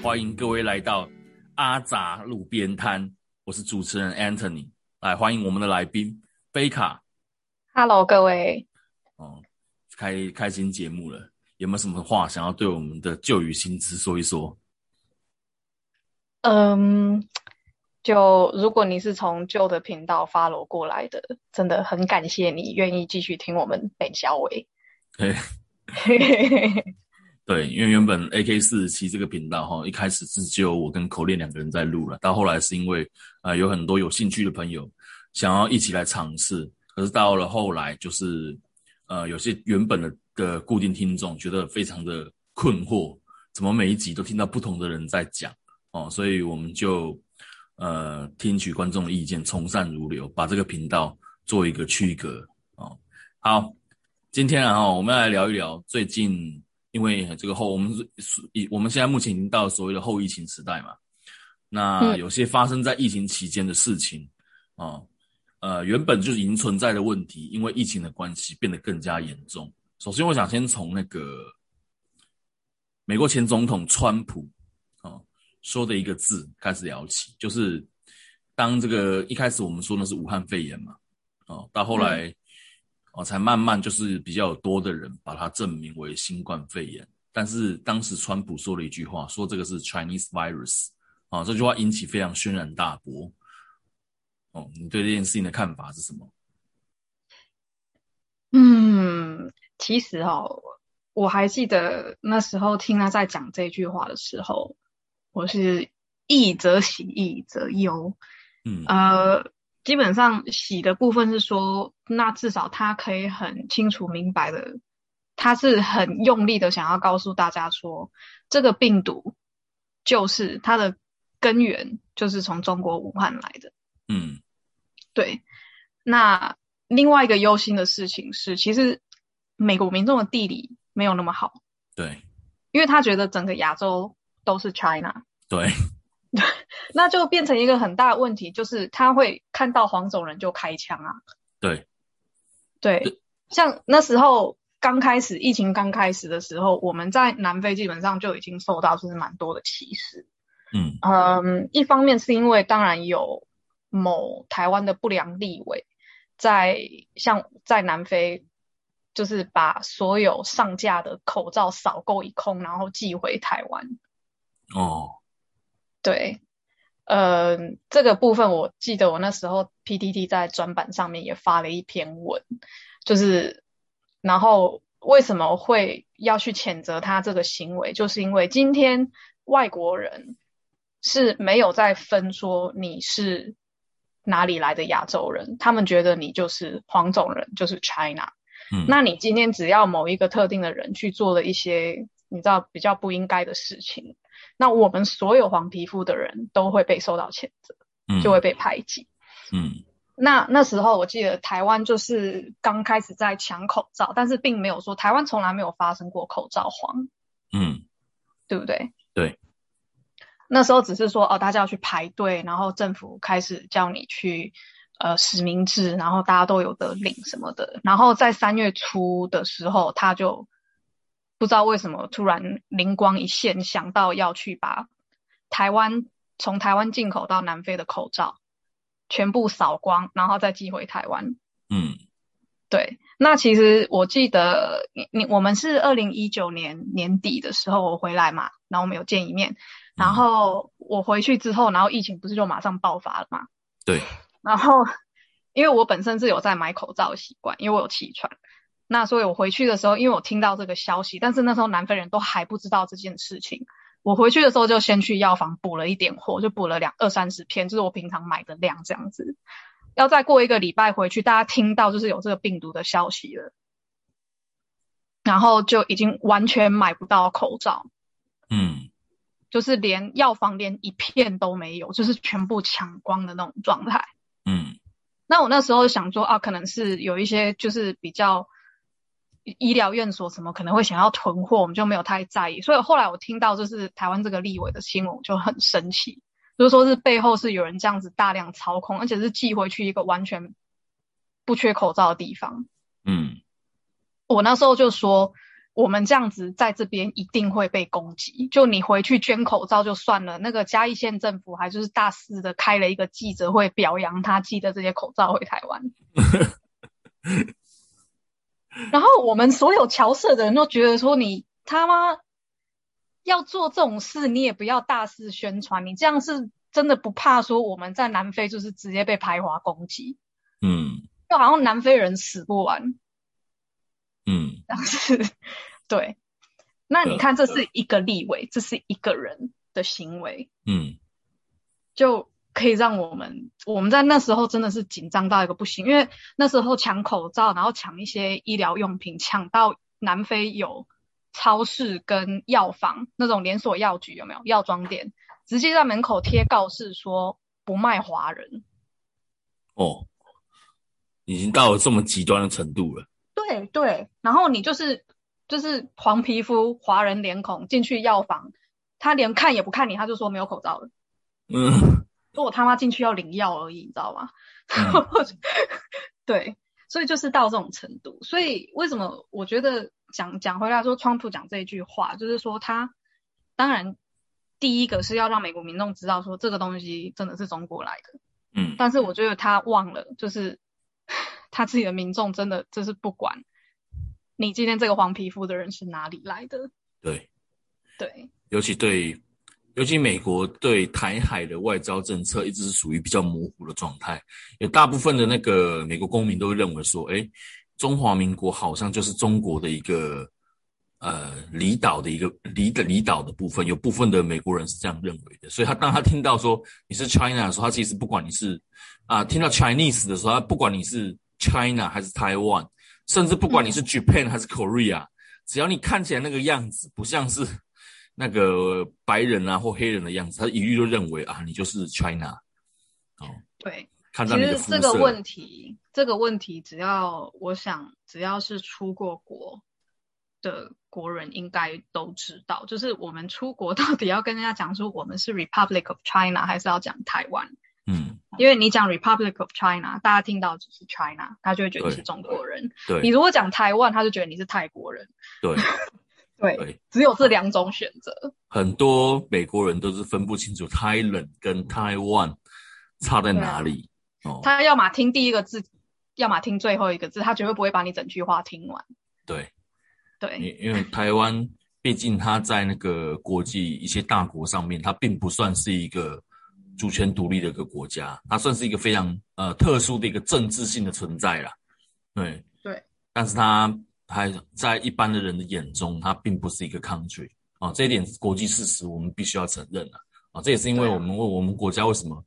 欢迎各位来到阿杂路边摊。我是主持人 Anthony，来欢迎我们的来宾贝卡。Hello，各位。哦，开开新节目了，有没有什么话想要对我们的旧与新知说一说？嗯，就如果你是从旧的频道 follow 过来的，真的很感谢你愿意继续听我们北小伟。对，对，因为原本 AK 四十七这个频道哈，一开始是只有我跟口练两个人在录了，到后来是因为呃有很多有兴趣的朋友想要一起来尝试，可是到了后来就是呃有些原本的的固定听众觉得非常的困惑，怎么每一集都听到不同的人在讲哦，所以我们就呃听取观众的意见，从善如流，把这个频道做一个区隔哦。好，今天啊，我们要来聊一聊最近。因为这个后，我们是以我们现在目前已经到所谓的后疫情时代嘛，那有些发生在疫情期间的事情啊、哦，呃，原本就已经存在的问题，因为疫情的关系变得更加严重。首先，我想先从那个美国前总统川普啊、哦、说的一个字开始聊起，就是当这个一开始我们说的是武汉肺炎嘛，哦，到后来。嗯哦，才慢慢就是比较有多的人把它证明为新冠肺炎，但是当时川普说了一句话，说这个是 Chinese virus，啊、哦，这句话引起非常轩然大波。哦，你对这件事情的看法是什么？嗯，其实哦，我还记得那时候听他在讲这句话的时候，我是一则喜，一则忧。嗯，呃。基本上洗的部分是说，那至少他可以很清楚明白的，他是很用力的想要告诉大家说，这个病毒就是它的根源就是从中国武汉来的。嗯，对。那另外一个忧心的事情是，其实美国民众的地理没有那么好。对。因为他觉得整个亚洲都是 China。对。那就变成一个很大的问题，就是他会看到黄种人就开枪啊。对，对，像那时候刚开始疫情刚开始的时候，我们在南非基本上就已经受到就是蛮多的歧视。嗯嗯，一方面是因为当然有某台湾的不良立委在像在南非，就是把所有上架的口罩扫购一空，然后寄回台湾。哦。对，呃，这个部分我记得我那时候 PTT 在专版上面也发了一篇文，就是然后为什么会要去谴责他这个行为，就是因为今天外国人是没有在分说你是哪里来的亚洲人，他们觉得你就是黄种人，就是 China。嗯，那你今天只要某一个特定的人去做了一些你知道比较不应该的事情。那我们所有黄皮肤的人都会被受到谴责，嗯，就会被排挤。嗯，那那时候我记得台湾就是刚开始在抢口罩，但是并没有说台湾从来没有发生过口罩荒，嗯，对不对？对。那时候只是说哦，大家要去排队，然后政府开始叫你去呃实名制，然后大家都有得领什么的。然后在三月初的时候，他就。不知道为什么突然灵光一现，想到要去把台湾从台湾进口到南非的口罩全部扫光，然后再寄回台湾。嗯，对。那其实我记得你你我们是二零一九年年底的时候我回来嘛，然后我们有见一面，然后我回去之后，然后疫情不是就马上爆发了嘛？对。然后 因为我本身是有在买口罩的习惯，因为我有气喘。那所以我回去的时候，因为我听到这个消息，但是那时候南非人都还不知道这件事情。我回去的时候就先去药房补了一点货，就补了两二三十片，就是我平常买的量这样子。要再过一个礼拜回去，大家听到就是有这个病毒的消息了，然后就已经完全买不到口罩，嗯，就是连药房连一片都没有，就是全部抢光的那种状态。嗯，那我那时候想说啊，可能是有一些就是比较。医疗院所什么可能会想要囤货，我们就没有太在意。所以后来我听到就是台湾这个立委的新闻，我就很生气，就是说是背后是有人这样子大量操控，而且是寄回去一个完全不缺口罩的地方。嗯，我那时候就说，我们这样子在这边一定会被攻击。就你回去捐口罩就算了，那个嘉义县政府还就是大肆的开了一个记者会，表扬他寄的这些口罩回台湾。然后我们所有侨社的人都觉得说，你他妈要做这种事，你也不要大肆宣传，你这样是真的不怕说我们在南非就是直接被排华攻击？嗯就好像南非人死不完。嗯。但是，对，那你看，这是一个立委，这是一个人的行为，嗯。就可以让我们我们在那时候真的是紧张到一个不行，因为那时候抢口罩，然后抢一些医疗用品，抢到南非有超市跟药房那种连锁药局有没有药妆店，直接在门口贴告示说不卖华人。哦，已经到了这么极端的程度了。对对，然后你就是就是黄皮肤华人脸孔进去药房，他连看也不看你，他就说没有口罩了。嗯说我他妈进去要领药而已，你知道吗？嗯。对，所以就是到这种程度。所以为什么我觉得讲讲回来说，川普讲这一句话，就是说他当然第一个是要让美国民众知道说这个东西真的是中国来的，嗯。但是我觉得他忘了，就是 他自己的民众真的就是不管你今天这个黄皮肤的人是哪里来的，对，对，尤其对，尤其美国对台海的外交政策一直是属于比较模糊的状态，有大部分的那个美国公民都会认为说，哎，中华民国好像就是中国的一个呃离岛的一个离的离岛的部分，有部分的美国人是这样认为的，所以他当他听到说你是 China 的时候，他其实不管你是啊、听到 Chinese 的时候，他不管你是 China 还是 Taiwan，甚至不管你是 Japan 还是 Korea，、只要你看起来那个样子不像是那个白人啊或黑人的样子，他一律就认为啊你就是 China。哦，对。看其实到你的肤色，这个问题，这个问题，只要我想，只要是出过国的国人，应该都知道，就是我们出国到底要跟人家讲说我们是 Republic of China，还是要讲台湾？嗯，因为你讲 Republic of China，大家听到只是 China，他就会觉得你是中国人；对。你如果讲台湾，他就觉得你是泰国人。对对，对，只有这两种选择。很多美国人都是分不清楚 Thailand 跟 Taiwan 差在哪里。哦，他要么听第一个字，要么听最后一个字，他绝对不会把你整句话听完。对，对，因因为台湾毕竟它在那个国际一些大国上面，它并不算是一个主权独立的一个国家，它算是一个非常呃特殊的一个政治性的存在啦。对对，但是它还在一般的人的眼中，它并不是一个 country 啊、这一点国际事实我们必须要承认啊。啊、这也是因为我们为我们国家为什么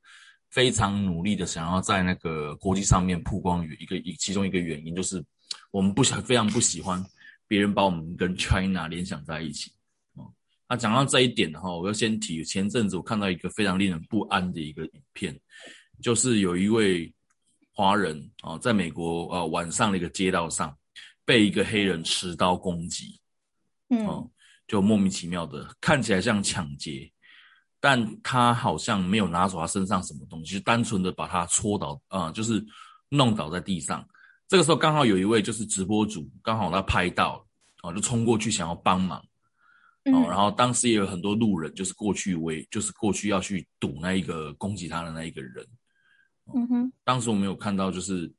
非常努力的想要在那个国际上面曝光于一个一其中一个原因，就是我们不想非常不喜欢别人把我们跟 China 联想在一起。啊，那讲到这一点的话，我要先提，前阵子我看到一个非常令人不安的一个影片，就是有一位华人啊，在美国呃晚上的一个街道上被一个黑人持刀攻击，嗯。哦，就莫名其妙的看起来像抢劫，但他好像没有拿走他身上什么东西，就单纯的把他戳倒，啊、就是弄倒在地上。这个时候刚好有一位就是直播主，刚好他拍到了，哦，就冲过去想要帮忙，哦，然后当时也有很多路人就是过去围，就是过去要去堵那一个攻击他的那一个人。嗯哼，当时我们有看到，就是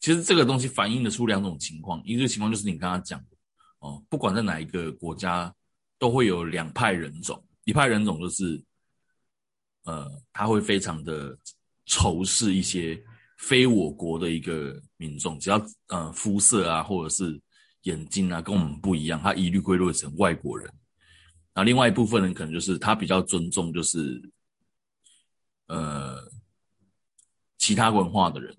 其实这个东西反映得出两种情况，一个情况就是你刚刚讲的哦，不管在哪一个国家，都会有两派人种，一派人种就是呃，他会非常的仇视一些非我国的一个民众，只要呃肤色啊或者是眼睛啊跟我们不一样，他一律归类成外国人。那另外一部分人可能就是他比较尊重，就是呃其他文化的人。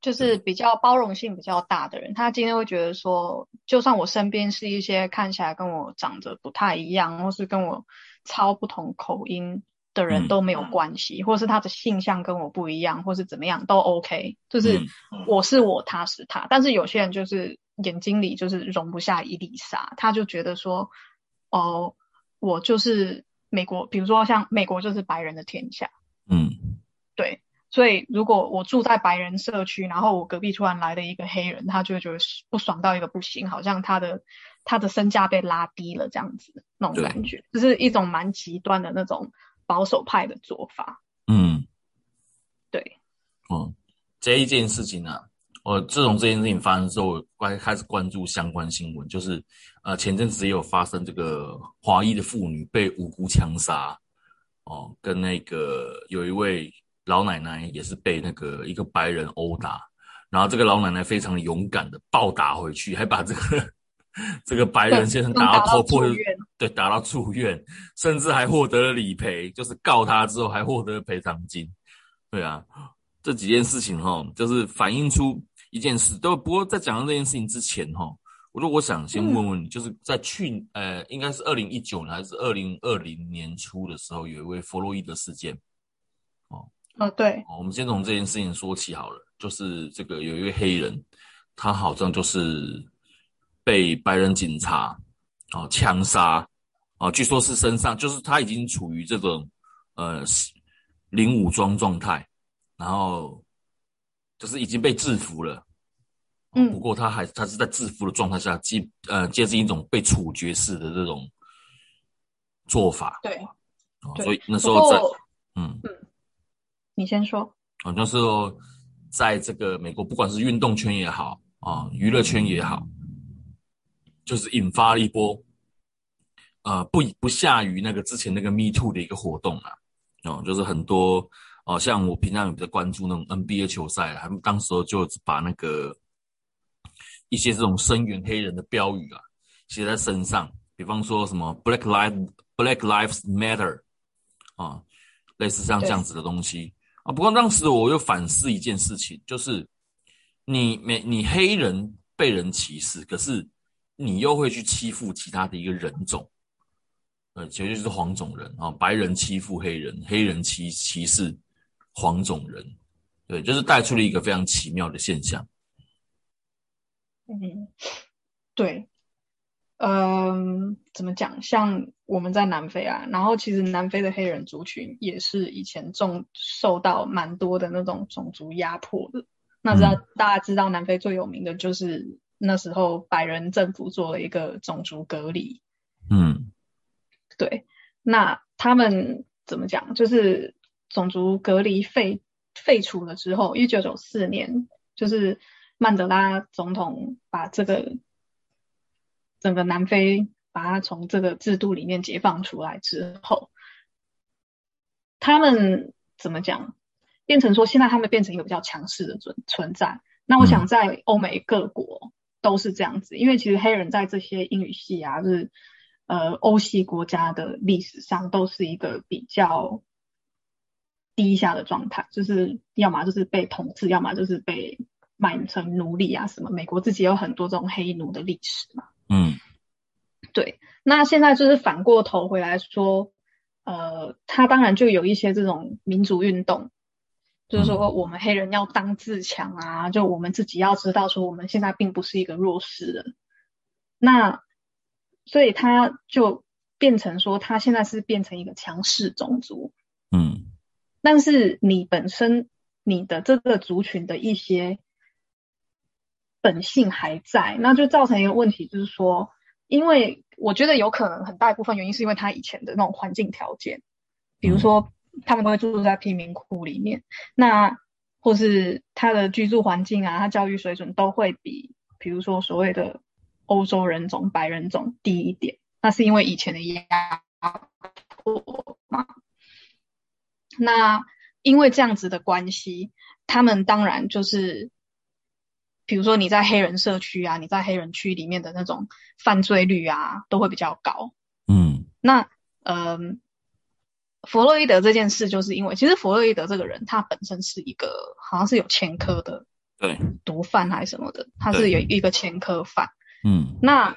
就是比较包容性比较大的人，他今天会觉得说，就算我身边是一些看起来跟我长得不太一样，或是跟我超不同口音的人嗯。都没有关系，或是他的性向跟我不一样，或是怎么样都 OK，就是嗯我是我，他是他。但是有些人就是眼睛里就是容不下一粒沙，他就觉得说，哦，我就是美国，比如说像美国就是白人的天下。嗯。对，所以如果我住在白人社区，然后我隔壁突然来了一个黑人，他就会觉得不爽到一个不行，好像他的他的身价被拉低了这样子那种感觉，就是一种蛮极端的那种保守派的做法。嗯，对，嗯，这一件事情呢，我自从这件事情发生之后，关开始关注相关新闻，就是呃前阵子也有发生这个华裔的妇女被无辜枪杀，哦，跟那个有一位。老奶奶也是被那个一个白人殴打，然后这个老奶奶非常勇敢的暴打回去，还把这个 这个白人先生打到头破，对，打到住院，甚至还获得了理赔，就是告他之后还获得了赔偿金。对啊，这几件事情哈，就是反映出一件事。都不过在讲到这件事情之前哈，我说我想先问问你，就是在去呃，应该是二零一九年还是二零二零年初的时候，有一位弗洛伊德事件。哦，对，我们先从这件事情说起好了。就是这个有一位黑人，他好像就是被白人警察啊枪杀啊，据说是身上就是他已经处于这种呃零武装状态，然后就是已经被制服了。嗯，不过他还他是在制服的状态下，接呃接近一种被处决式的这种做法。对，所以那时候在嗯嗯。你先说，好像是说，在这个美国，不管是运动圈也好啊，娱乐圈也好，就是引发了一波，呃，不不下于那个之前那个 Me Too 的一个活动啊，哦，就是很多哦，像我平常比较关注那种 NBA 球赛，他们当时就把那个一些这种声援黑人的标语啊写在身上，比方说什么 Black Lives Black Lives Matter 啊，类似像这样子的东西。啊，不过当时我又反思一件事情，就是你没你黑人被人歧视，可是你又会去欺负其他的一个人种，呃，其实就是黄种人啊，白人欺负黑人，黑人歧歧视黄种人，对，就是带出了一个非常奇妙的现象。嗯，对。嗯，怎么讲？像我们在南非啊，然后其实南非的黑人族群也是以前重受到蛮多的那种种族压迫的。那知道大家知道南非最有名的就是那时候白人政府做了一个种族隔离。嗯，对。那他们怎么讲？就是种族隔离废废除了之后，一九九四年，就是曼德拉总统把这个。整个南非把它从这个制度里面解放出来之后，他们怎么讲？变成说现在他们变成一个比较强势的存存在。那我想在欧美各国都是这样子，因为其实黑人在这些英语系啊，就是呃欧系国家的历史上都是一个比较低下的状态，就是要么就是被统治，要么就是被卖成奴隶啊什么。美国自己有很多这种黑奴的历史嘛。嗯，对，那现在就是反过头回来说，呃，他当然就有一些这种民族运动，就是说我们黑人要当自强啊，就我们自己要知道说我们现在并不是一个弱势人，那所以他就变成说他现在是变成一个强势种族，嗯，但是你本身你的这个族群的一些。本性还在，那就造成一个问题，就是说，因为我觉得有可能很大一部分原因是因为他以前的那种环境条件，比如说他们都会住在贫民窟里面，那或是他的居住环境啊，他教育水准都会比，比如说所谓的欧洲人种、白人种低一点，那是因为以前的压迫嘛。那因为这样子的关系，他们当然就是。比如说你在黑人社区啊，你在黑人区里面的那种犯罪率啊，都会比较高。嗯，那嗯，弗洛伊德这件事，就是因为其实弗洛伊德这个人，他本身是一个好像是有前科的，对，毒贩还是什么的，他是有一个前科犯。嗯，那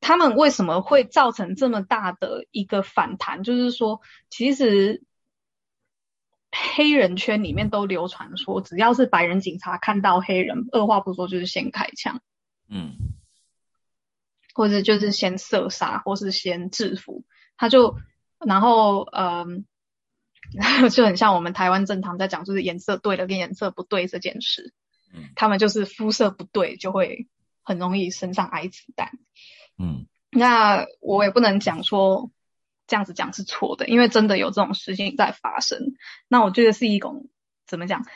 他们为什么会造成这么大的一个反弹？就是说，其实。黑人圈里面都流传说，只要是白人警察看到黑人，二话不说就是先开枪，嗯，或者就是先射杀，或是先制服，他就然后嗯，就很像我们台湾正常在讲，就是颜色对了跟颜色不对这件事。嗯，他们就是肤色不对，就会很容易身上挨子弹。嗯，那我也不能讲说这样子讲是错的，因为真的有这种事情在发生。那我觉得是一种怎么讲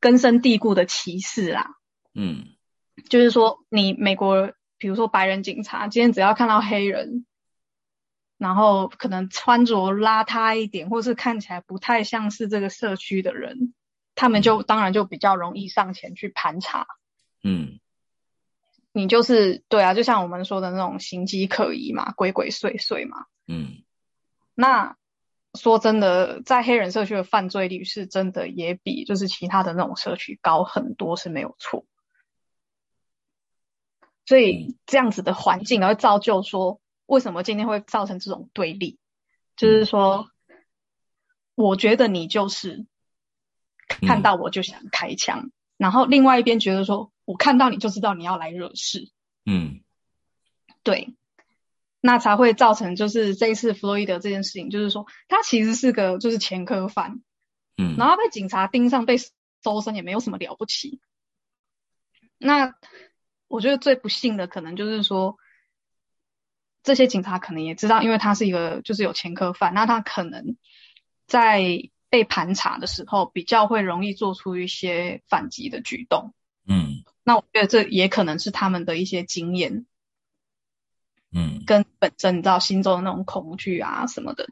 根深蒂固的歧视啦。嗯，就是说你美国，比如说白人警察，今天只要看到黑人。然后可能穿着邋遢一点，或是看起来不太像是这个社区的人，他们就当然就比较容易上前去盘查。嗯，你就是对啊，就像我们说的那种形迹可疑嘛，鬼鬼祟祟嘛。嗯，那说真的，在黑人社区的犯罪率是真的也比就是其他的那种社区高很多，是没有错。所以这样子的环境而造就说。为什么今天会造成这种对立？就是说，我觉得你就是看到我就想开枪，然后另外一边觉得说我看到你就知道你要来惹事。嗯，对，那才会造成就是这一次弗洛伊德这件事情，就是说他其实是个就是前科犯，嗯，然后被警察盯上被搜身也没有什么了不起。那我觉得最不幸的可能就是说。这些警察可能也知道，因为他是一个就是有前科犯，那他可能在被盘查的时候比较会容易做出一些反击的举动。嗯，那我觉得这也可能是他们的一些经验，嗯，跟本身你知道心中的那种恐惧啊什么的，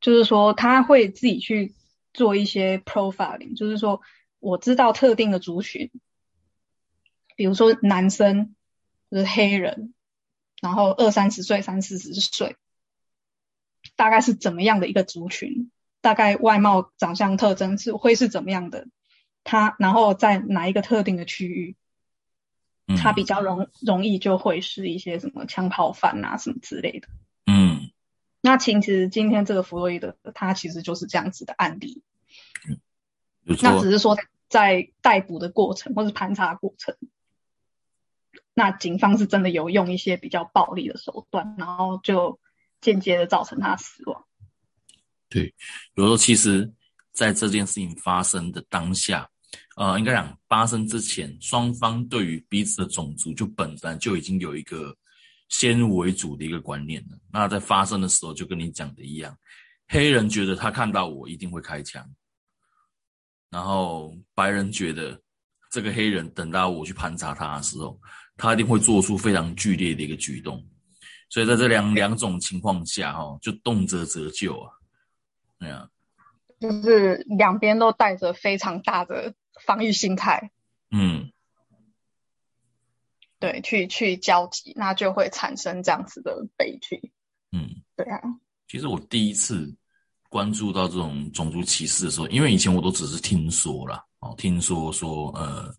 就是说他会自己去做一些 profiling，就是说我知道特定的族群，比如说男生就是黑人。然后二三十岁、三四十岁，大概是怎么样的一个族群？大概外貌、长相特征是会是怎么样的？他然后在哪一个特定的区域，他比较容容易就会是一些什么枪炮犯啊什么之类的。嗯，那其实今天这个弗洛伊德，他其实就是这样子的案例。那只是说在逮捕的过程或是盘查过程。那警方是真的有用一些比较暴力的手段，然后就间接的造成他死亡。对，有时候其实在这件事情发生的当下，呃，应该讲发生之前，双方对于彼此的种族就本身就已经有一个先入为主的一个观念了。那在发生的时候，就跟你讲的一样，黑人觉得他看到我一定会开枪，然后白人觉得这个黑人等到我去盘查他的时候。他一定会做出非常剧烈的一个举动，所以在这两两种情况下，哈，就动辄折旧啊，对啊，就是两边都带着非常大的防御心态，嗯，对，去去交集，那就会产生这样子的悲剧，嗯，对啊。其实我第一次关注到这种种族歧视的时候，因为以前我都只是听说了，哦，听说说，呃。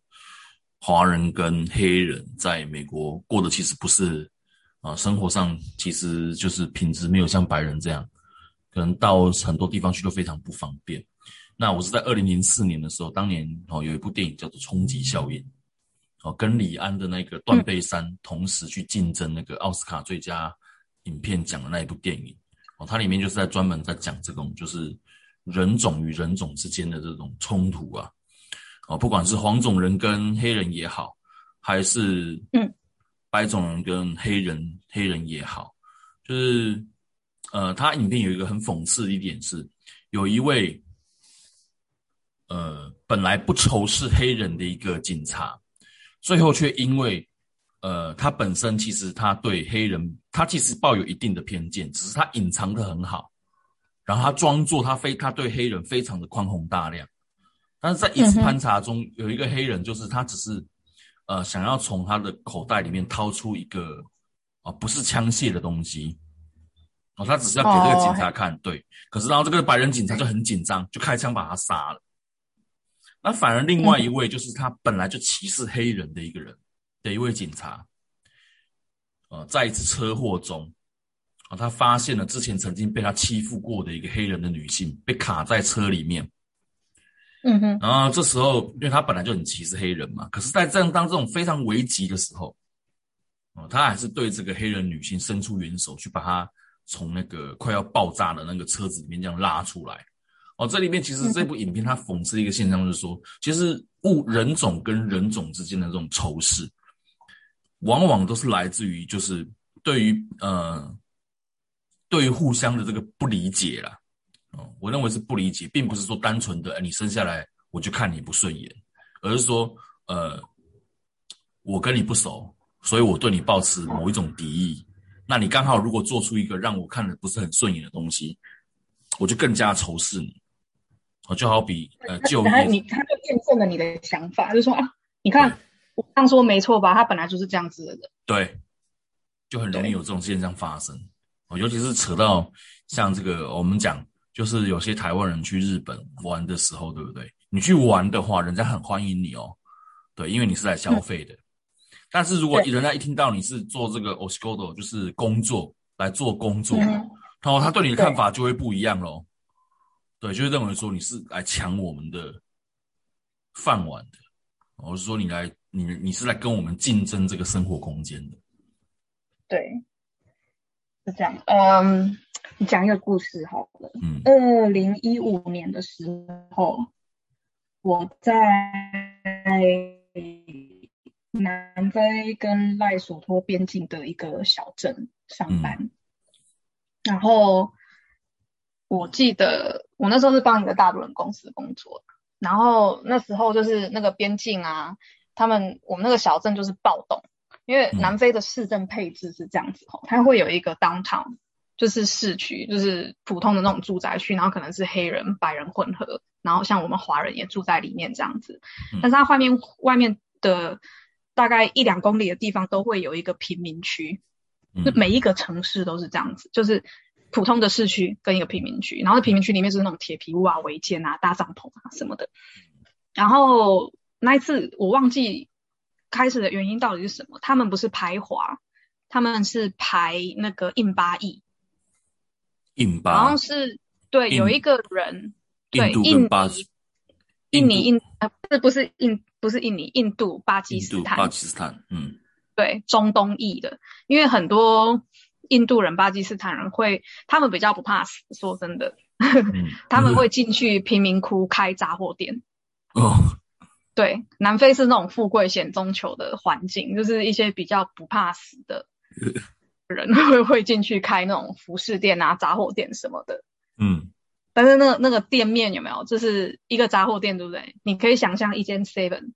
华人跟黑人在美国过的其实不是啊，生活上其实就是品质没有像白人这样，可能到很多地方去都非常不方便。那我是在二零零四年的时候，当年哦有一部电影叫做《冲击效应》，哦跟李安的那个《断背山》同时去竞争那个奥斯卡最佳影片奖的那一部电影，哦它里面就是在专门在讲这种就是人种与人种之间的这种冲突啊。哦，不管是黄种人跟黑人也好，还是嗯，白种人跟黑人黑人也好，就是呃，他影片有一个很讽刺的一点是，有一位呃本来不仇视黑人的一个警察，最后却因为呃他本身其实他对黑人他其实抱有一定的偏见，只是他隐藏的很好，然后他装作他非他对黑人非常的宽宏大量。但是在一次盘查中，有一个黑人，就是他只是，呃，想要从他的口袋里面掏出一个，啊，不是枪械的东西，哦，他只是要给这个警察看，对。可是然后这个白人警察就很紧张，就开枪把他杀了。那反而另外一位就是他本来就歧视黑人的一个人的一位警察，呃，在一次车祸中，啊，他发现了之前曾经被他欺负过的一个黑人的女性被卡在车里面。嗯哼，然后这时候，因为他本来就很歧视黑人嘛，可是，在这样当这种非常危急的时候，哦，他还是对这个黑人女性伸出援手，去把她从那个快要爆炸的那个车子里面这样拉出来。哦，这里面其实这部影片它讽刺一个现象，就是说，其实物人种跟人种之间的这种仇视，往往都是来自于就是对于呃，对于互相的这个不理解啦。哦，我认为是不理解，并不是说单纯的，你生下来我就看你不顺眼，而是说，呃，我跟你不熟，所以我对你抱持某一种敌意。那你刚好如果做出一个让我看的不是很顺眼的东西，我就更加仇视你。哦，就好比呃，就他你他就验证了你的想法，就说啊，你看我刚说没错吧？他本来就是这样子的人。对，就很容易有这种现象发生。哦，尤其是扯到像这个我们讲。就是有些台湾人去日本玩的时候，对不对？你去玩的话，人家很欢迎你哦，对，因为你是来消费的。但是如果人家一听到你是做这个 o s c o d o 就是工作来做工作，然后他对你的看法就会不一样喽。对，就是认为说你是来抢我们的饭碗的，我是说你来，你你是来跟我们竞争这个生活空间的。对，是这样。嗯。你讲一个故事好了。嗯，二零一五年的时候，我在南非跟赖索托边境的一个小镇上班。然后我记得我那时候是帮一个大陆人公司工作，然后那时候就是那个边境啊，他们我们那个小镇就是暴动，因为南非的市政配置是这样子哦，它会有一个 downtown。就是市区，就是普通的那种住宅区，然后可能是黑人、白人混合，然后像我们华人也住在里面这样子。但是它外面外面的大概一两公里的地方都会有一个贫民区，就每一个城市都是这样子，就是普通的市区跟一个贫民区，然后贫民区里面是那种铁皮屋啊、违建啊、搭帐篷啊什么的。然后那一次我忘记开始的原因到底是什么，他们不是排华，他们是排那个印巴裔。印巴。好像是对，有一个人，对，印巴，印尼印呃，不是不是印不是印尼，印度巴基斯坦，巴基斯坦，嗯，对，中东裔的，因为很多印度人、巴基斯坦人会，他们比较不怕死，说真的，他们会进去贫民窟开杂货店。哦，对，南非是那种富贵险中求的环境，就是一些比较不怕死的。人会会进去开那种服饰店啊、杂货店什么的，嗯，但是那那个店面有没有？就是一个杂货店，对不对？你可以想象一间 Seven，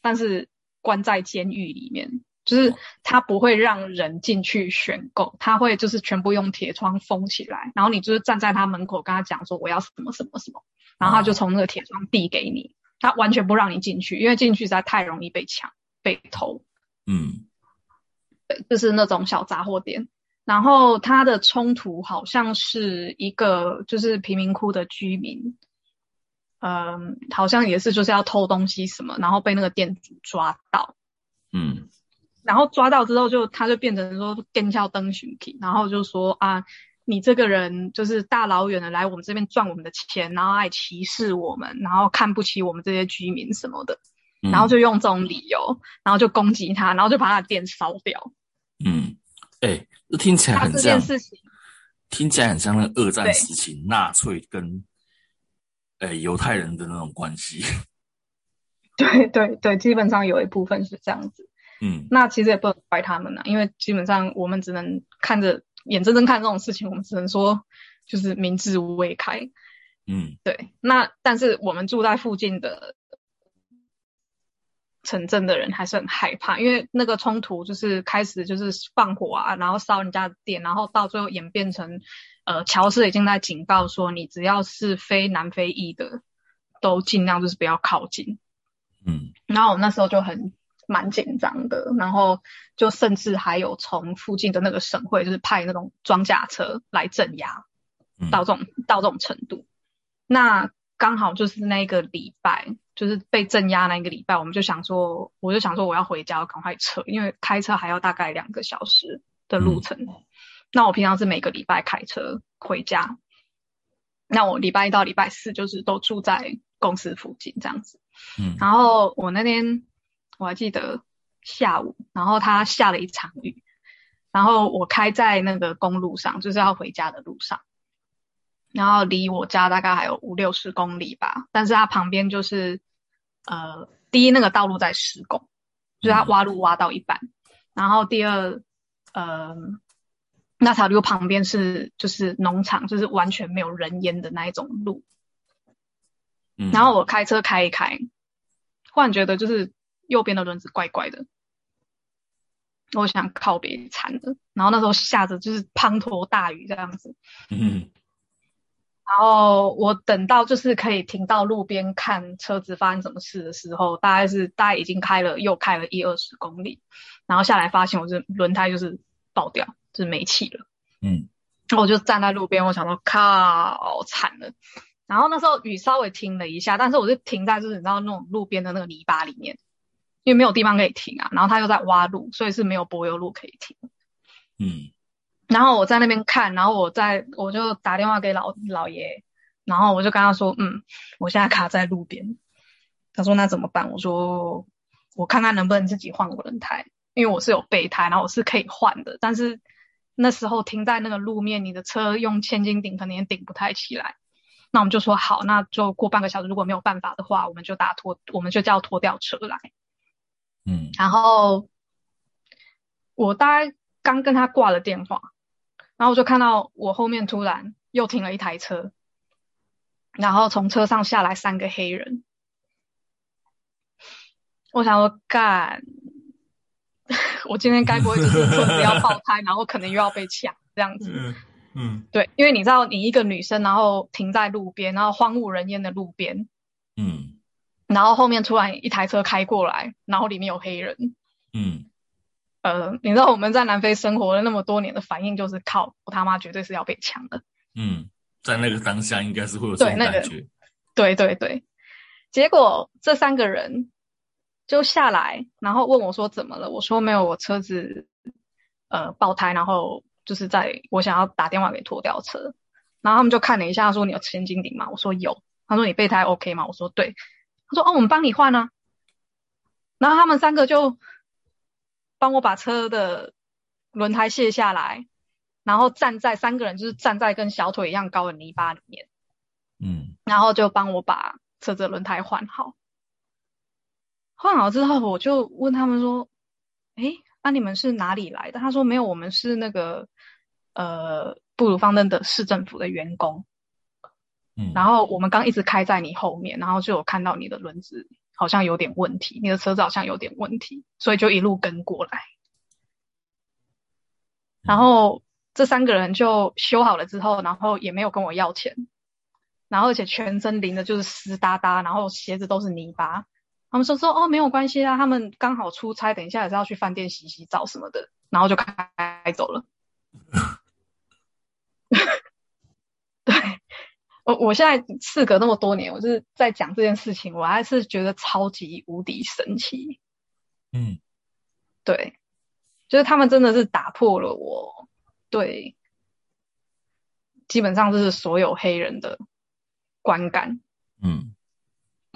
但是关在监狱里面，就是他不会让人进去选购，他会就是全部用铁窗封起来，然后你就是站在他门口跟他讲说我要什么什么什么，然后他就从那个铁窗递给你，他完全不让你进去，因为进去实在太容易被抢、被偷，嗯。就是那种小杂货店，然后他的冲突好像是一个就是贫民窟的居民，嗯，好像也是就是要偷东西什么，然后被那个店主抓到，嗯，然后抓到之后就他就变成说跟跳灯巡体，然后就说啊，你这个人就是大老远的来我们这边赚我们的钱，然后爱歧视我们，然后看不起我们这些居民什么的，然后就用这种理由，然后就攻击他，然后就把他的店烧掉。嗯，哎，这听起来很像，听起来很像那个二战时期纳粹跟，哎犹太人的那种关系。对对对，基本上有一部分是这样子。嗯，那其实也不能怪他们呐，因为基本上我们只能看着眼睁睁看这种事情，我们只能说就是明智未开。嗯，对。那但是我们住在附近的。城镇的人还是很害怕，因为那个冲突就是开始就是放火啊，然后烧人家的店，然后到最后演变成，呃，乔斯已经在警告说，你只要是非南非裔的，都尽量就是不要靠近。嗯，然后我那时候就很蛮紧张的，然后就甚至还有从附近的那个省会就是派那种装甲车来镇压，到这种到这种程度，那刚好就是那个礼拜。就是被镇压那一个礼拜，我们就想说，我就想说我要回家，赶快撤，因为开车还要大概两个小时的路程。那我平常是每个礼拜开车回家，那我礼拜一到礼拜四就是都住在公司附近这样子。嗯，然后我那天我还记得下午，然后它下了一场雨，然后我开在那个公路上，就是要回家的路上。然后离我家大概还有五六十公里吧。但是它旁边就是呃，第一那个道路在施工，就是它挖路挖到一半，然后第二呃。那条路旁边是就是农场，就是完全没有人烟的那一种路。嗯，然后我开车开一开，忽然觉得就是右边的轮子怪怪的，我想靠别惨了。然后那时候下着就是滂沱大雨这样子。嗯，然后我等到就是可以停到路边看车子发生什么事的时候，大概是大概已经开了又开了一二十公里，然后下来发现我这轮胎就是爆掉。就是没气了，嗯，然后我就站在路边，我想说靠，惨了。然后那时候雨稍微停了一下，但是我就停在就是你知道那种路边的那个泥巴里面，因为没有地方可以停啊。然后他又在挖路，所以是没有柏油路可以停。嗯，然后我在那边看，然后我在我就打电话给老老爷，然后我就跟他说，嗯，我现在卡在路边。他说那怎么办？我说我看看能不能自己换个轮胎，因为我是有备胎，然后我是可以换的，但是。那时候停在那个路面，你的车用千斤顶可能也顶不太起来。那我们就说好，那就过半个小时，如果没有办法的话，我们就打拖，我们就叫拖吊车来。嗯，然后我大概刚跟他挂了电话，然后我就看到我后面突然又停了一台车，然后从车上下来三个黑人。我想说干。我今天该不会就是车子要爆胎，然后可能又要被抢这样子？嗯嗯，对，因为你知道，你一个女生，然后停在路边，然后荒无人烟的路边，嗯，然后后面突然一台车开过来，然后里面有黑人，嗯，呃，你知道我们在南非生活了那么多年的反应就是靠我他妈绝对是要被抢的。嗯，在那个当下应该是会有这种感觉。对对对，结果这三个人。就下来，然后问我说怎么了？我说没有，我车子呃爆胎，然后就是在我想要打电话给拖吊车，然后他们就看了一下，说你有千斤顶吗？我说有。他说你备胎 OK 吗？我说对。他说哦，我们帮你换啊。然后他们三个就帮我把车的轮胎卸下来，然后站在三个人就是站在跟小腿一样高的泥巴里面，嗯，然后就帮我把车子轮胎换好。换好之后，我就问他们说：“哎，那你们是哪里来的？”他说：“没有，我们是那个呃布鲁方登的市政府的员工。”嗯，然后我们刚一直开在你后面，然后就有看到你的轮子好像有点问题，你的车子好像有点问题，所以就一路跟过来。然后这三个人就修好了之后，然后也没有跟我要钱，然后而且全身淋的就是湿哒哒，然后鞋子都是泥巴。他们说说哦没有关系啊，他们刚好出差，等一下也是要去饭店洗洗澡什么的，然后就开走了。我现在事隔那么多年，我就是在讲这件事情，我还是觉得超级无敌神奇。嗯，对，就是他们真的是打破了我对基本上就是所有黑人的观感。嗯。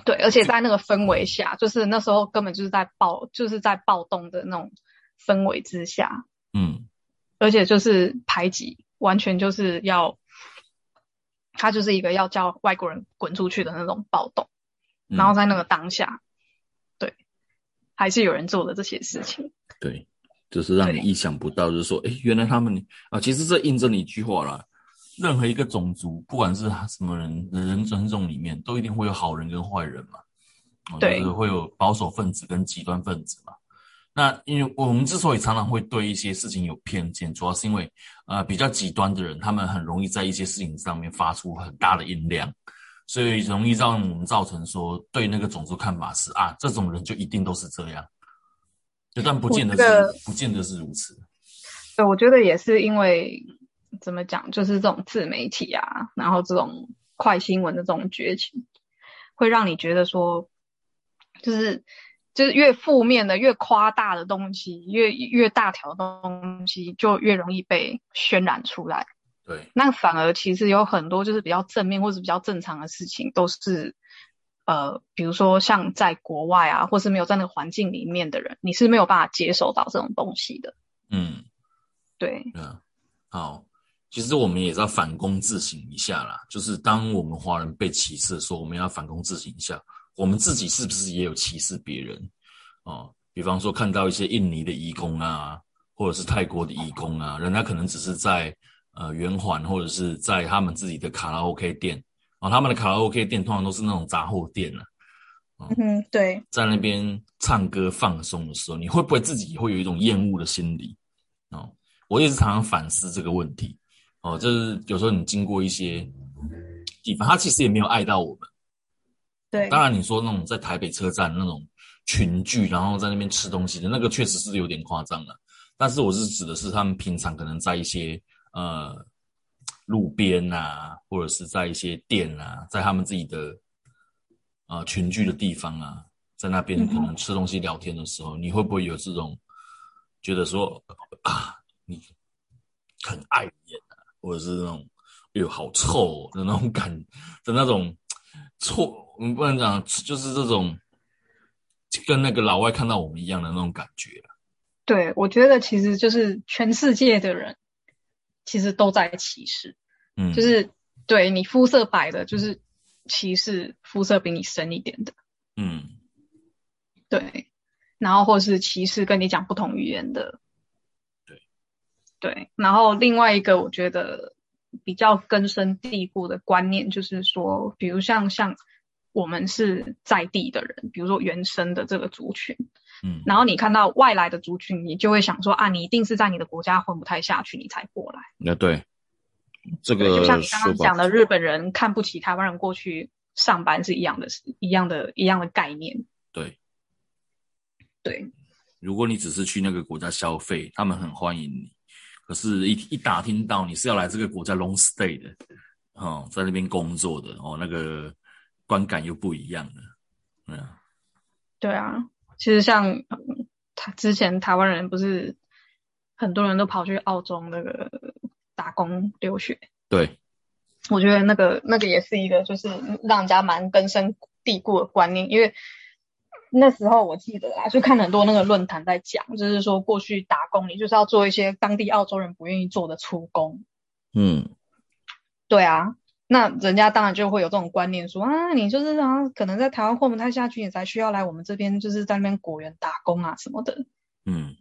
对，而且在那个氛围下，就是那时候根本就是在暴，就是在暴动的那种氛围之下，嗯，而且就是排挤，完全就是要，他就是一个要叫外国人滚出去的那种暴动，然后在那个当下，对，还是有人做的这些事情，对，就是让你意想不到，就是说，哎，原来他们啊，其实这印证了一句话啦。任何一个种族，不管是什么人，人人种里面，都一定会有好人跟坏人嘛。对，就是会有保守分子跟极端分子嘛。那因为我们之所以常常会对一些事情有偏见，主要是因为呃比较极端的人，他们很容易在一些事情上面发出很大的音量，所以容易让我们造成说对那个种族看法是啊，这种人就一定都是这样，但不见得是不见得是如此。对，我觉得也是因为。怎么讲？就是这种自媒体啊，然后这种快新闻的这种崛起，会让你觉得说，就是就是越负面的、越夸大的东西，越越大条的东西，就越容易被渲染出来。对，那反而其实有很多就是比较正面或者比较正常的事情，都是呃，比如说像在国外啊，或是没有在那个环境里面的人，你是没有办法接受到这种东西的。嗯，对，嗯，好。其实我们也是要反躬自省一下啦。就是当我们华人被歧视的时候，我们要反躬自省一下，我们自己是不是也有歧视别人哦？比方说看到一些印尼的义工啊，或者是泰国的义工啊，人家可能只是在呃圆环或者是在他们自己的卡拉 OK 店啊，他们的卡拉 OK 店通常都是那种杂货店啊。嗯，对，在那边唱歌放松的时候，你会不会自己会有一种厌恶的心理？哦，我也是常常反思这个问题。哦，就是有时候你经过一些地方，他其实也没有爱到我们。当然你说那种在台北车站那种群聚，然后在那边吃东西的那个，确实是有点夸张了。但是我是指的是他们平常可能在一些呃路边啊，或者是在一些店啊，在他们自己的。啊，群聚的地方啊，在那边可能吃东西聊天的时候，你会不会有这种觉得说啊，你很碍眼啊，或者是那种哎呦好臭哦的那种感 的那种错，我们不能讲，就是这种跟那个老外看到我们一样的那种感觉对，我觉得其实就是全世界的人其实都在歧视，嗯，就是对你肤色白的，就是。歧视肤色比你深一点的，嗯，对，然后或是歧视跟你讲不同语言的，对，对，然后另外一个我觉得比较根深蒂固的观念就是说，比如像像我们是在地的人，比如说原生的这个族群，嗯，然后你看到外来的族群，你就会想说啊，你一定是在你的国家混不太下去，你才过来，那对。这个就像你刚刚讲的，日本人看不起台湾人过去上班是一样的，一样的，一样的概念。对，对。如果你只是去那个国家消费，他们很欢迎你。可是，一一打听到你是要来这个国家 long stay 的，哦，在那边工作的，哦，那个观感又不一样了。嗯，对啊。其实像他之前台湾人不是很多人都跑去澳洲那个。打工留学，对，我觉得那个那个也是一个，就是让人家蛮根深蒂固的观念。因为那时候我记得啊，就看很多那个论坛在讲，就是说过去打工，你就是要做一些当地澳洲人不愿意做的粗工。嗯，对啊，那人家当然就会有这种观念，说啊，你就是啊，可能在台湾混不太下去，你才需要来我们这边，就是在那边果园打工啊什么的。嗯。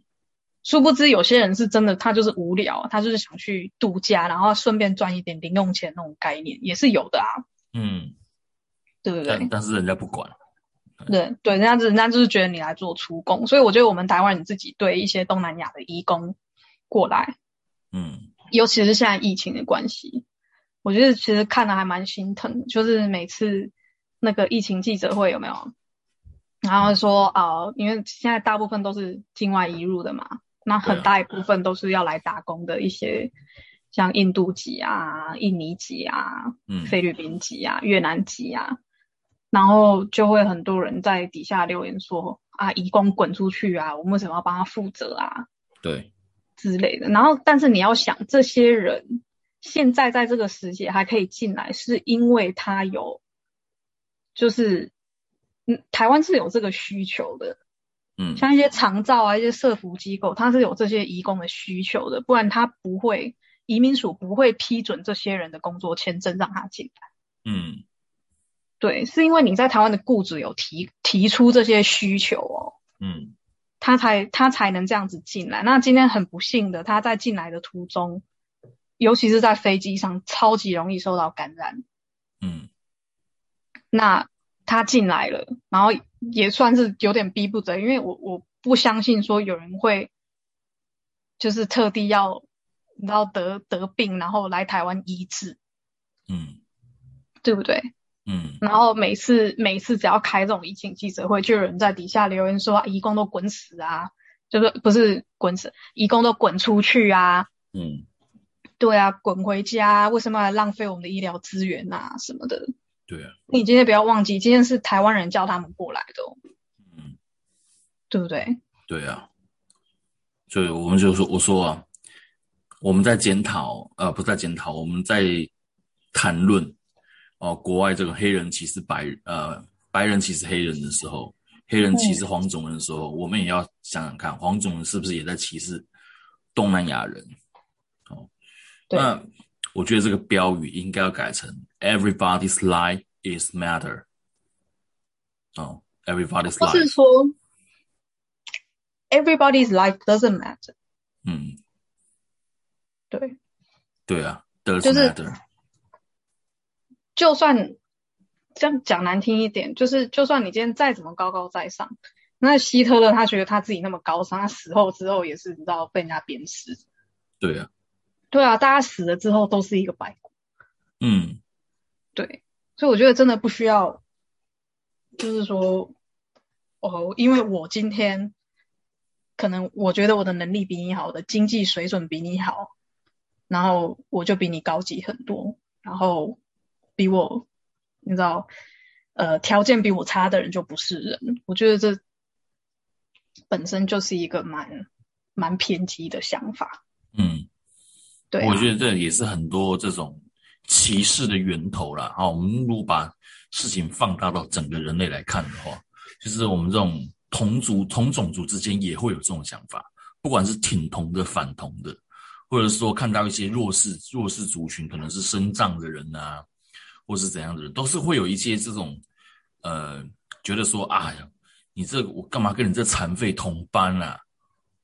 殊不知，有些人是真的，他就是无聊，他就是想去度假，然后顺便赚一点零用钱那种概念也是有的啊。嗯，对不对？但是人家不管。对对，人家人家就是觉得你来做出工，所以我觉得我们台湾人自己对一些东南亚的移工过来，嗯，尤其是现在疫情的关系，我觉得其实看的还蛮心疼。就是每次那个疫情记者会有没有？然后说啊，因为现在大部分都是境外移入的嘛。那很大一部分都是要来打工的一些，像印度籍啊、印尼籍啊、菲律宾籍啊、越南籍啊，然后就会很多人在底下留言说啊，移工滚出去啊，我们为什么要帮他负责啊？对，之类的。然后，但是你要想，这些人现在在这个时节还可以进来，是因为他有，就是，嗯，台湾是有这个需求的。嗯，像一些长照啊，一些社服机构，它是有这些移工的需求的，不然他不会，移民署不会批准这些人的工作签证让他进来。嗯，对，是因为你在台湾的雇主有提提出这些需求哦，嗯，他才他才能这样子进来。那今天很不幸的，他在进来的途中，尤其是在飞机上，超级容易受到感染。嗯，那。他进来了，然后也算是有点逼不得，因为我我不相信说有人会就是特地要你知道得得病然后来台湾医治，嗯，对不对？嗯，然后每次每次只要开这种疫情记者会，就有人在底下留言说，移工都滚死啊，就是不是滚死，移工都滚出去啊，嗯，对啊，滚回家，为什么要浪费我们的医疗资源啊什么的？对啊，你今天不要忘记，今天是台湾人叫他们过来的，嗯，对不对？对啊，所以我们就说，我说啊，我们在检讨，呃，不在检讨，我们在谈论哦，国外这个黑人歧视白，呃，白人歧视黑人的时候，黑人歧视黄种人的时候，我们也要想想看，黄种人是不是也在歧视东南亚人？哦，那我觉得这个标语应该要改成 “Everybody's life is matter”。哦，“Everybody's life”。是说 “Everybody's life doesn't matter”。嗯，对，对啊，doesn't matter。就算这样讲难听一点，就是就算你今天再怎么高高在上，那希特勒他觉得他自己那么高尚，他死后之后也是你知道被人家鞭尸。对啊，对啊，大家死了之后都是一个白骨。嗯，对，所以我觉得真的不需要，就是说，哦，因为我今天可能我觉得我的能力比你好，我的经济水准比你好，然后我就比你高级很多，然后。比我，你知道，呃，条件比我差的人就不是人。我觉得这本身就是一个蛮蛮偏激的想法。嗯，对，我觉得这也是很多这种歧视的源头啦。啊，我们如果把事情放大到整个人类来看的话，就是我们这种同族同种族之间也会有这种想法，不管是挺同的、反同的，或者说看到一些弱势弱势族群，可能是身障的人啊。或是怎样的人，都是会有一些这种，呃，觉得说，哎呀，你这我干嘛跟你这残废同班啊？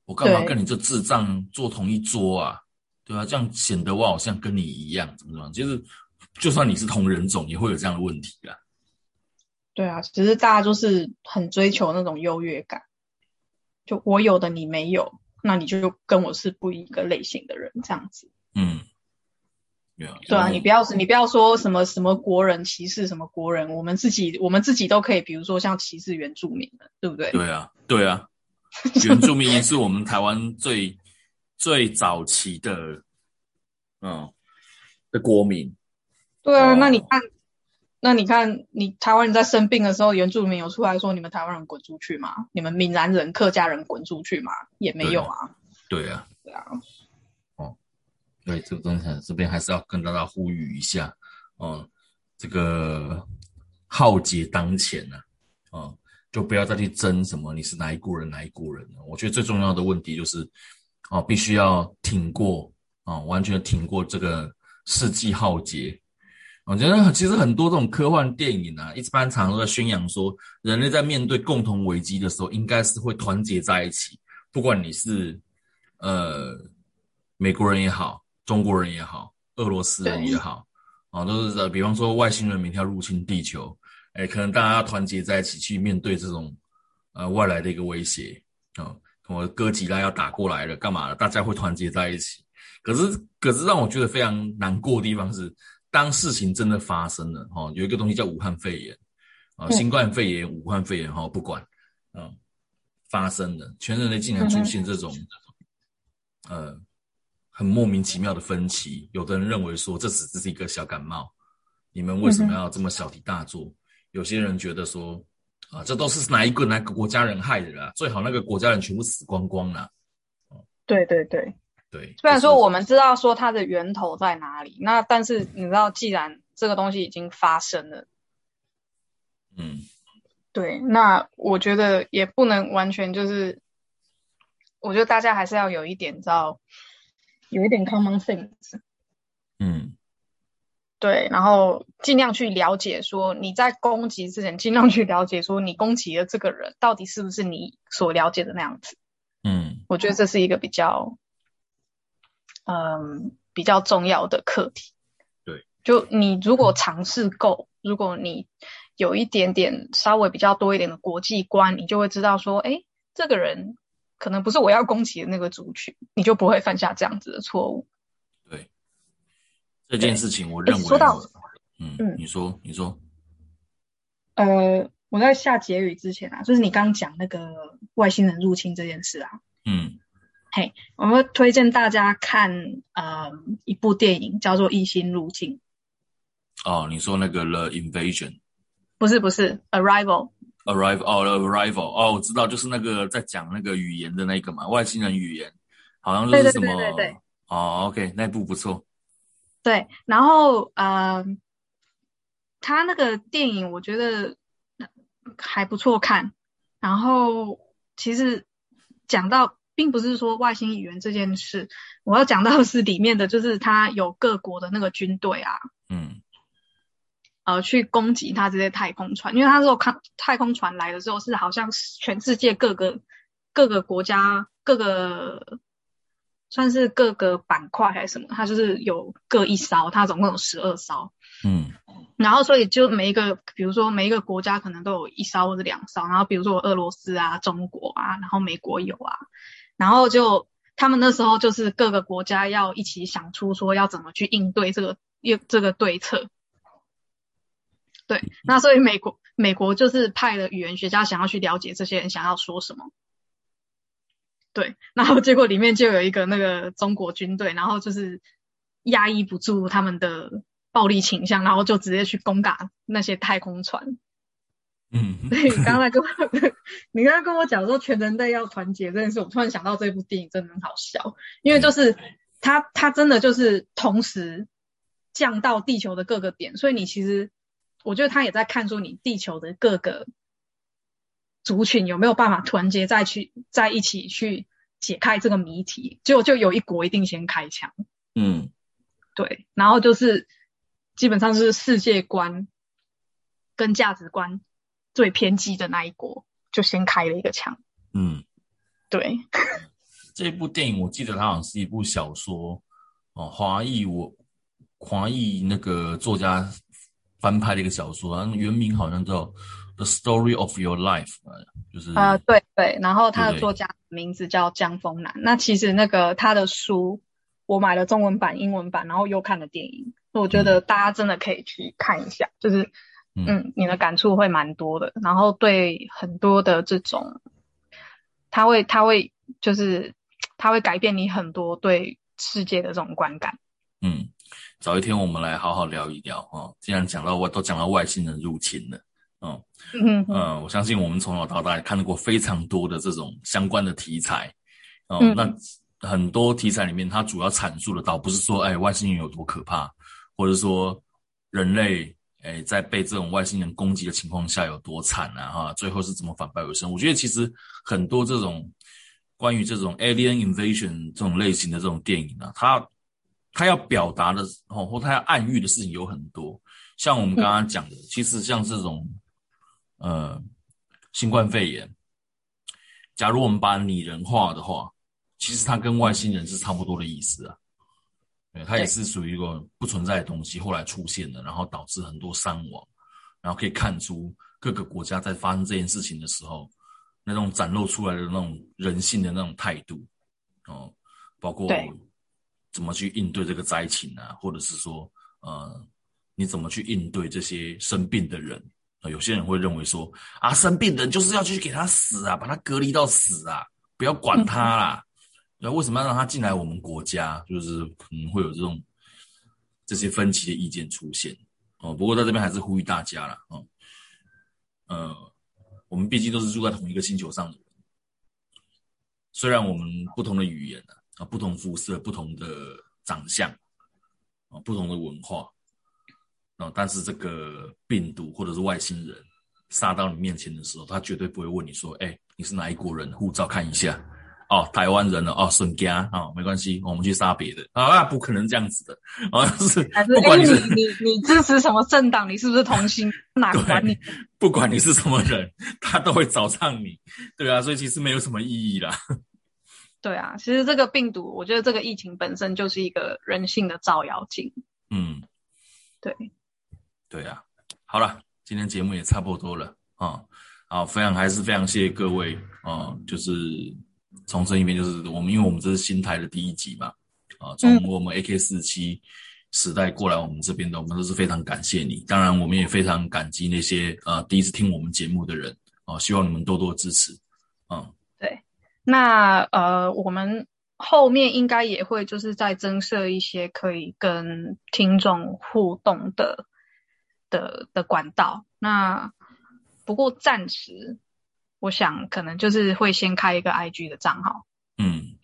我干嘛跟你这智障坐同一桌啊？对啊？这样显得我好像跟你一样，怎么怎么？就是，就算你是同人种，也会有这样的问题啊。对啊，只是大家就是很追求那种优越感，就我有的你没有，那你就跟我是不一个类型的人，这样子。嗯。对啊，你不要你不要说什么什么国人歧视什么国人，我们自己我们自己都可以，比如说像歧视原住民的，对不对？对啊，对啊，原住民是我们台湾最最早期的，嗯，的国民。对啊，那你看，那你看，你台湾人在生病的时候，原住民有出来说你们台湾人滚出去吗？你们闽南人、客家人滚出去吗？也没有啊。对啊，对啊。对，对这个东西这边还是要跟大家呼吁一下，哦，这个浩劫当前呢，啊，就不要再去争什么你是哪一国人哪一国人了。我觉得最重要的问题就是，哦，必须要挺过，啊，完全挺过这个世纪浩劫。我觉得其实很多这种科幻电影啊，一般常都在宣扬说，人类在面对共同危机的时候，应该是会团结在一起，不管你是呃美国人也好。中国人也好，俄罗斯人也好，啊，都是比方说外星人明天要入侵地球，哎，可能大家要团结在一起去面对这种呃外来的一个威胁啊，我哥吉拉要打过来了，干嘛了？大家会团结在一起。可是，可是让我觉得非常难过的地方是，当事情真的发生了，哈，有一个东西叫武汉肺炎啊，新冠肺炎、武汉肺炎，哈，不管啊，发生了，全人类竟然出现这种呃。很莫名其妙的分歧，有的人认为说这只是一个小感冒，你们为什么要这么小题大做？有些人觉得说，啊，这都是哪一个哪个国家人害的啦，最好那个国家人全部死光光啦。对对对对，虽然说我们知道说它的源头在哪里，那但是你知道，既然这个东西已经发生了，嗯，对，那我觉得也不能完全就是，我觉得大家还是要有一点知道。有一点 common sense，嗯，对，然后尽量去了解，说你在攻击之前，尽量去了解，说你攻击的这个人到底是不是你所了解的那样子，嗯，我觉得这是一个比较，嗯，比较重要的课题。对，就你如果尝试够，如果你有一点点稍微比较多一点的国际观，你就会知道说，哎，这个人。可能不是我要攻击的那个族群，你就不会犯下这样子的错误。对这件事情，我认为说到，嗯嗯，你说你说，呃，我在下结语之前啊，就是你刚讲那个外星人入侵这件事啊，嗯，嘿，我会推荐大家看呃一部电影叫做《异星入侵》。哦，你说那个《The Invasion》？不是不是，《Arrival》。Arrival 哦，Arrival 哦，我知道，就是那个在讲那个语言的那个嘛，外星人语言，好像就是什么哦，OK，那部不错。对，然后呃，他那个电影我觉得还不错看，然后其实讲到并不是说外星语言这件事，我要讲到是里面的，就是他有各国的那个军队啊，嗯呃，去攻击他这些太空船，因为它这种看太空船来的时候是好像全世界各个各个国家各个算是各个板块还是什么，它就是有各一艘，它总共有十二艘，嗯然后所以就每一个，比如说每一个国家可能都有一艘或者两艘，然后比如说俄罗斯啊、中国啊，然后美国有啊，然后就他们那时候就是各个国家要一起想出说要怎么去应对这个又这个对策。对，那所以美国美国就是派了语言学家想要去了解这些人想要说什么。对，然后结果里面就有一个那个中国军队，然后就是压抑不住他们的暴力倾向，然后就直接去攻打那些太空船。嗯所以你刚才跟我，你刚才跟我讲说全人类要团结这件事，我突然想到这部电影真的很好笑，因为就是它它真的就是同时降到地球的各个点，所以你其实我觉得他也在看说你地球的各个族群有没有办法团结在去在一起去解开这个谜题，结果就有一国一定先开枪。嗯对，然后就是基本上是世界观跟价值观最偏激的那一国，就先开了一个枪。嗯，对，这部电影我记得它好像是一部小说哦，华裔我华裔那个作家翻拍的一个小说，然后原名好像叫《The Story of Your Life》，呃就是呃，对对，然后他的作家名字叫江峰南。那其实那个他的书，我买了中文版、英文版，然后又看了电影。我觉得大家真的可以去看一下，就是嗯嗯，你的感触会蛮多的，然后对很多的这种，他会他会就是他会改变你很多对世界的这种观感。嗯，找一天我们来好好聊一聊哦。既然讲到外，都讲到外星人入侵了，哦，嗯嗯呃，我相信我们从小到大也看到过非常多的这种相关的题材，哦，嗯那很多题材里面，它主要阐述的倒不是说，哎，外星人有多可怕，或者说人类，哎，在被这种外星人攻击的情况下有多惨啊，哈，最后是怎么反败为胜？我觉得其实很多这种关于这种 alien invasion 这种类型的这种电影啊，它它要表达的哦，或他要暗喻的事情有很多，像我们刚刚讲的，其实像这种。呃，新冠肺炎，假如我们把拟人化的话，其实它跟外星人是差不多的意思啊。对，它也是属于一个不存在的东西，后来出现的，然后导致很多伤亡，然后可以看出各个国家在发生这件事情的时候，那种展露出来的那种人性的那种态度，哦，包括对怎么去应对这个灾情啊，或者是说，呃，你怎么去应对这些生病的人。呃有些人会认为说啊，生病的人就是要去给他死啊，把他隔离到死啊，不要管他啦。那、为什么要让他进来我们国家？就是可能会有这种这些分歧的意见出现哦。不过在这边还是呼吁大家啦，哦，呃，我们毕竟都是住在同一个星球上的人，虽然我们不同的语言啊，啊，不同肤色、不同的长相啊，不同的文化。啊，但是这个病毒或者是外星人杀到你面前的时候，他绝对不会问你说：“哎、你是哪一国人？护照看一下。”哦，台湾人了哦，孙家哦，没关系，我们去杀别的啊，那不可能这样子的啊，就是不管你是哎你你你支持什么政党？你是不是同性？哪管你？不管你是什么人，他都会找上你，对啊，所以其实没有什么意义啦。对啊，其实这个病毒，我觉得这个疫情本身就是一个人性的照妖镜。嗯，对，对啊，好了，今天节目也差不多了啊，好，非常还是非常谢谢各位啊，就是重申一遍，就是我们因为我们这是新台的第一集嘛，啊，从我们 AK 四七时代过来我们这边的，我们都是非常感谢你，当然我们也非常感激那些呃第一次听我们节目的人啊，希望你们多多支持，啊，那呃，我们后面应该也会就是再增设一些可以跟听众互动的的的管道。那不过暂时，我想可能就是会先开一个 IG 的账号，嗯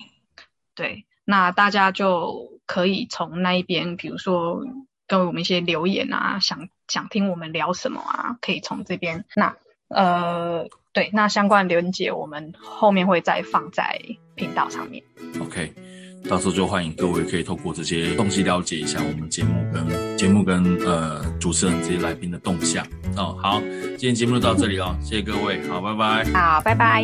对，那大家就可以从那一边，比如说给我们一些留言啊，想想听我们聊什么啊，可以从这边。那呃，对，那相关连接我们后面会再放在频道上面。OK，到时候就欢迎各位可以透过这些东西了解一下我们节目跟节目跟呃主持人这些来宾的动向哦。好，今天节目就到这里哦，谢谢各位，好，拜拜。好，拜拜。